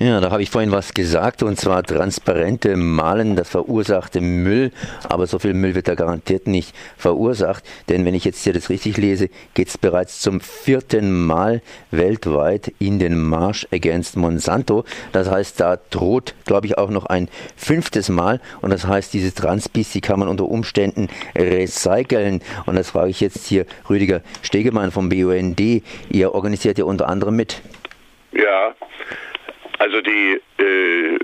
Ja, da habe ich vorhin was gesagt, und zwar transparente Malen, das verursachte Müll, aber so viel Müll wird da garantiert nicht verursacht, denn wenn ich jetzt hier das richtig lese, geht es bereits zum vierten Mal weltweit in den Marsch against Monsanto. Das heißt, da droht, glaube ich, auch noch ein fünftes Mal, und das heißt, diese Transpis, die kann man unter Umständen recyceln, und das frage ich jetzt hier Rüdiger Stegemann vom BUND, ihr organisiert ja unter anderem mit. Ja, also die, äh,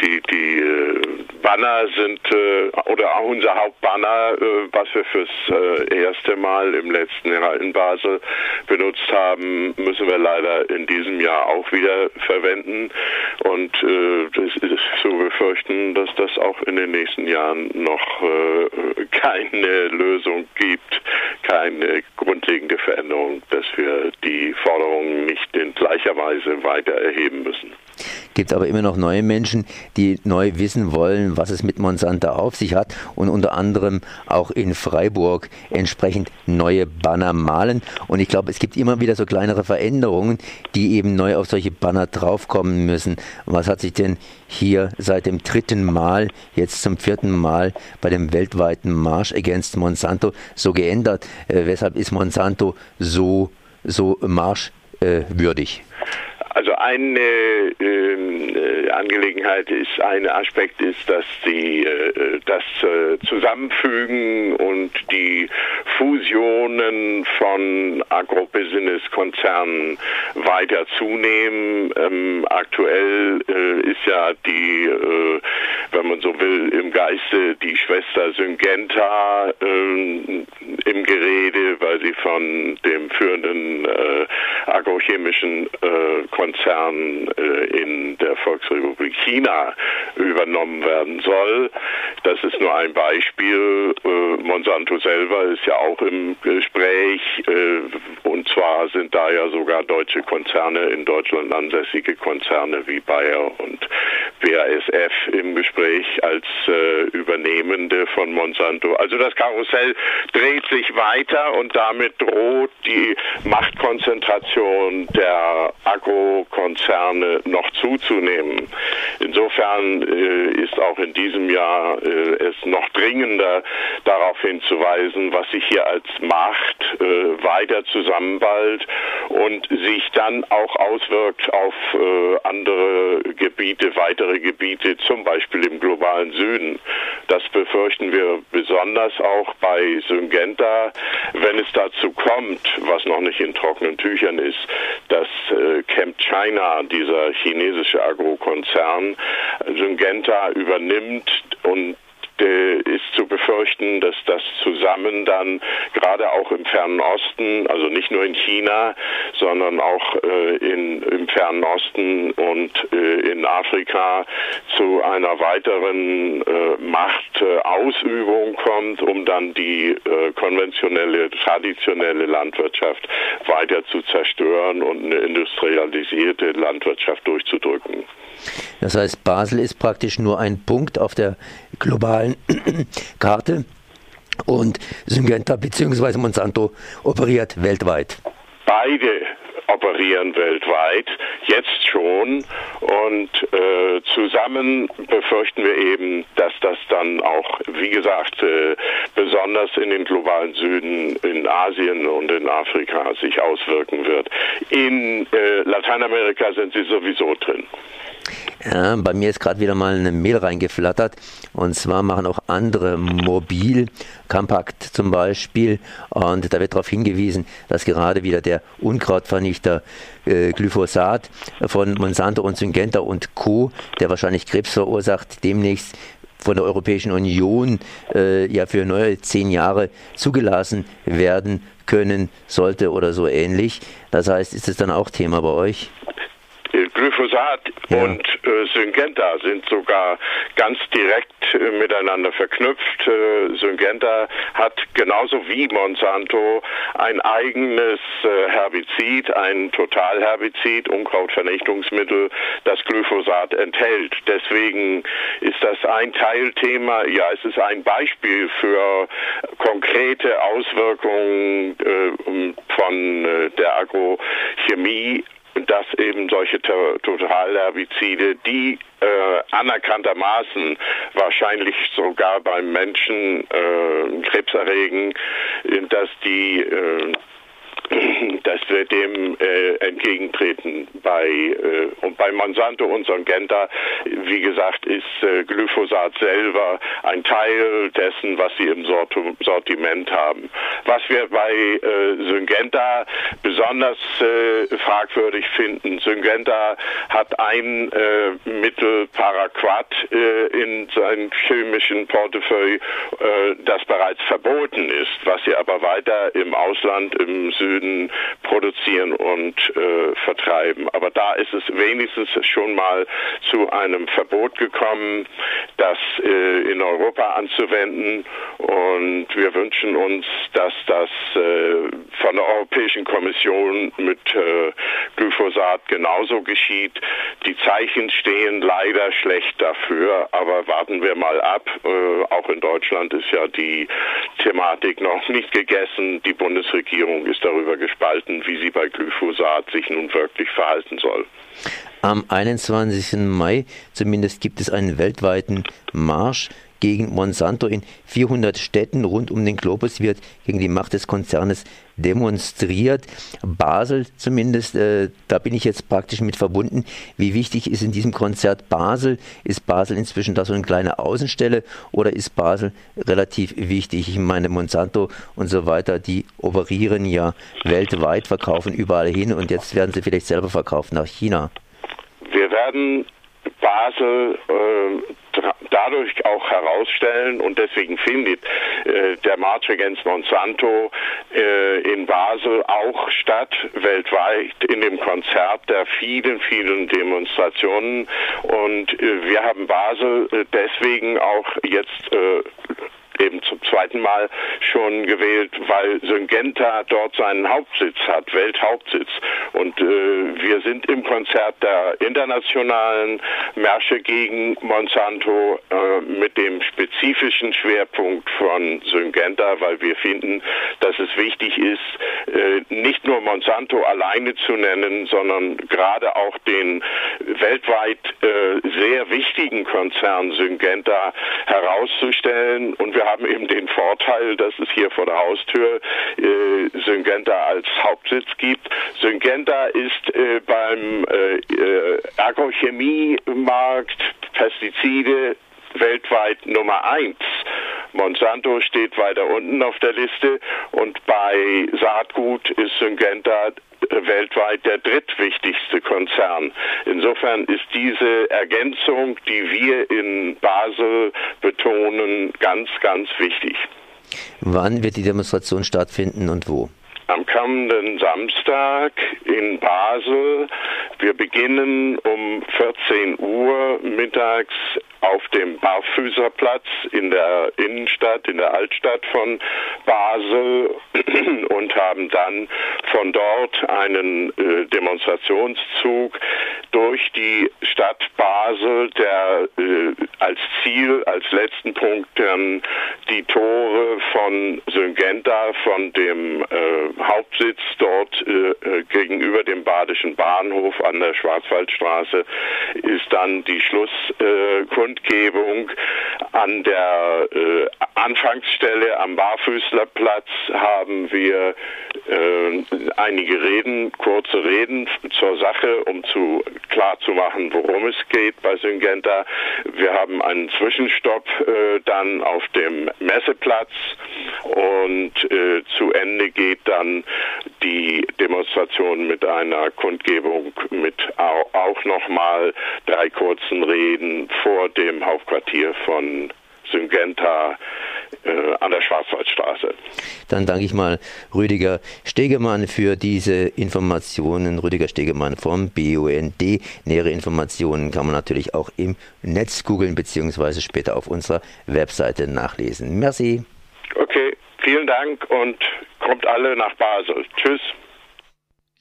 die, die äh, Banner sind, äh, oder auch unser Hauptbanner, äh, was wir fürs äh, erste Mal im letzten Jahr in Basel benutzt haben, müssen wir leider in diesem Jahr auch wieder verwenden. Und das ist zu befürchten, dass das auch in den nächsten Jahren noch keine Lösung gibt, keine grundlegende Veränderung, dass wir die Forderungen nicht in gleicher Weise weiter erheben müssen gibt aber immer noch neue Menschen, die neu wissen wollen, was es mit Monsanto auf sich hat und unter anderem auch in Freiburg entsprechend neue Banner malen. Und ich glaube, es gibt immer wieder so kleinere Veränderungen, die eben neu auf solche Banner draufkommen müssen. Was hat sich denn hier seit dem dritten Mal, jetzt zum vierten Mal bei dem weltweiten Marsch against Monsanto so geändert? Äh, weshalb ist Monsanto so, so marschwürdig? Äh, also eine äh, Angelegenheit ist, ein Aspekt ist, dass die äh, das äh, Zusammenfügen und die Fusionen von Agrobusiness-Konzernen weiter zunehmen. Ähm, aktuell äh, ist ja die, wenn man so will, im Geiste die Schwester Syngenta im Gerede, weil sie von dem führenden agrochemischen Konzern in der Volksrepublik China übernommen werden soll. Das ist nur ein Beispiel. Monsanto selber ist ja auch im Gespräch und zwar sind da ja sogar deutsche Konzerne in Deutschland ansässige Konzerne wie Bayer und BASF im Gespräch als äh, Übernehmende von Monsanto. Also das Karussell dreht sich weiter und damit droht die Machtkonzentration der Agrokonzerne noch zuzunehmen. Insofern äh, ist auch in diesem Jahr äh, es noch dringender darauf hinzuweisen, was sich hier als Macht äh, weiter zusammenballt und sich dann auch auswirkt auf äh, andere Gebiete, weitere Gebiete, zum Beispiel im globalen Süden. Das befürchten wir besonders auch bei Syngenta, wenn es dazu kommt, was noch nicht in trockenen Tüchern ist, dass äh, Camp China, dieser chinesische Agrokonzern, Syngenta übernimmt und ist zu befürchten, dass das zusammen dann gerade auch im Fernen Osten, also nicht nur in China, sondern auch äh, in, im Fernen Osten und äh, in Afrika zu einer weiteren äh, Machtausübung kommt, um dann die konventionelle, traditionelle Landwirtschaft weiter zu zerstören und eine industrialisierte Landwirtschaft durchzudrücken. Das heißt, Basel ist praktisch nur ein Punkt auf der globalen Karte und Syngenta bzw. Monsanto operiert weltweit. Beide operieren weltweit, jetzt schon. Und äh, zusammen befürchten wir eben, dass das dann auch, wie gesagt, äh, besonders in den globalen Süden, in Asien und in Afrika sich auswirken wird. In äh, Lateinamerika sind sie sowieso drin. Ja, bei mir ist gerade wieder mal eine Mail reingeflattert. Und zwar machen auch andere Mobil, Compact zum Beispiel. Und da wird darauf hingewiesen, dass gerade wieder der Unkrautvernichter äh, Glyphosat von Monsanto und Syngenta und Co., der wahrscheinlich Krebs verursacht, demnächst von der Europäischen Union äh, ja für neue zehn Jahre zugelassen werden können sollte oder so ähnlich. Das heißt, ist es dann auch Thema bei euch? Glyphosat ja. und äh, Syngenta sind sogar ganz direkt äh, miteinander verknüpft. Äh, Syngenta hat genauso wie Monsanto ein eigenes äh, Herbizid, ein Totalherbizid, Unkrautvernichtungsmittel, das Glyphosat enthält. Deswegen ist das ein Teilthema. Ja, es ist ein Beispiel für konkrete Auswirkungen äh, von äh, der Agrochemie dass eben solche Totalherbizide, die äh, anerkanntermaßen wahrscheinlich sogar beim Menschen äh, Krebs erregen, dass die äh, dass wir dem äh, entgegentreten. Bei, äh, und bei Monsanto und Syngenta, wie gesagt, ist äh, Glyphosat selber ein Teil dessen, was sie im Sortiment haben. Was wir bei äh, Syngenta besonders äh, fragwürdig finden, Syngenta hat ein äh, Mittel Paraquat äh, in seinem chemischen Portefeuille, das bereits verboten ist, was sie aber weiter im Ausland, im Süden produzieren und äh, vertreiben. Aber da ist es wenigstens schon mal zu einem Verbot gekommen, das äh, in Europa anzuwenden. Und wir wünschen uns, dass das äh, von der Europäischen Kommission mit äh, Glyphosat genauso geschieht. Die Zeichen stehen leider schlecht dafür, aber warten wir mal ab. Äh, auch in Deutschland ist ja die Thematik noch nicht gegessen. Die Bundesregierung ist darüber darüber gespalten, wie sie bei Glyphosat sich nun wirklich verhalten soll. Am 21. Mai zumindest gibt es einen weltweiten Marsch gegen Monsanto in 400 Städten rund um den Globus wird gegen die Macht des Konzernes demonstriert. Basel zumindest, äh, da bin ich jetzt praktisch mit verbunden. Wie wichtig ist in diesem Konzert Basel? Ist Basel inzwischen da so eine kleine Außenstelle oder ist Basel relativ wichtig? Ich meine, Monsanto und so weiter, die operieren ja weltweit, verkaufen überall hin und jetzt werden sie vielleicht selber verkauft nach China. Wir werden Basel äh, dadurch auch herausstellen und deswegen findet äh, der March Against Monsanto äh, in Basel auch statt, weltweit in dem Konzert der vielen, vielen Demonstrationen. Und äh, wir haben Basel äh, deswegen auch jetzt äh, eben zum zweiten Mal schon gewählt, weil Syngenta dort seinen Hauptsitz hat, Welthauptsitz. Und äh, wir sind im Konzert der internationalen Märsche gegen Monsanto äh, mit dem spezifischen Schwerpunkt von Syngenta, weil wir finden, dass es wichtig ist, äh, nicht nur Monsanto alleine zu nennen, sondern gerade auch den weltweit äh, sehr wichtigen Konzern Syngenta herauszustellen. Und wir haben eben den Vorteil, dass es hier vor der Haustür äh, Syngenta als Hauptsitz gibt. Syngenta ist äh, beim äh, äh Agrochemiemarkt Pestizide weltweit Nummer eins. Monsanto steht weiter unten auf der Liste und bei Saatgut ist Syngenta weltweit der drittwichtigste Konzern. Insofern ist diese Ergänzung, die wir in Basel betonen, ganz, ganz wichtig. Wann wird die Demonstration stattfinden und wo? Am kommenden Samstag in Basel. Wir beginnen um 14 Uhr mittags auf dem Barfüßerplatz in der Innenstadt, in der Altstadt von Basel und haben dann von dort einen äh, Demonstrationszug durch die Stadt Basel, der äh, als Ziel, als letzten Punkt dann die Tore von Syngenta, von dem äh, Hauptsitz dort äh, äh, gegenüber dem Badischen Bahnhof an der Schwarzwaldstraße, ist dann die Schlusskundgebung Kundgebung an der äh, Anfangsstelle am Barfüßlerplatz haben wir äh, einige Reden, kurze Reden zur Sache, um zu klar worum es geht bei Syngenta. Wir haben einen Zwischenstopp äh, dann auf dem Messeplatz und äh, zu Ende geht dann die Demonstration mit einer Kundgebung mit auch, auch nochmal drei kurzen Reden vor dem Hauptquartier von Syngenta äh, an der Schwarzwaldstraße. Dann danke ich mal Rüdiger Stegemann für diese Informationen. Rüdiger Stegemann vom BUND. Nähere Informationen kann man natürlich auch im Netz googeln beziehungsweise später auf unserer Webseite nachlesen. Merci. Okay, vielen Dank und kommt alle nach Basel. Tschüss.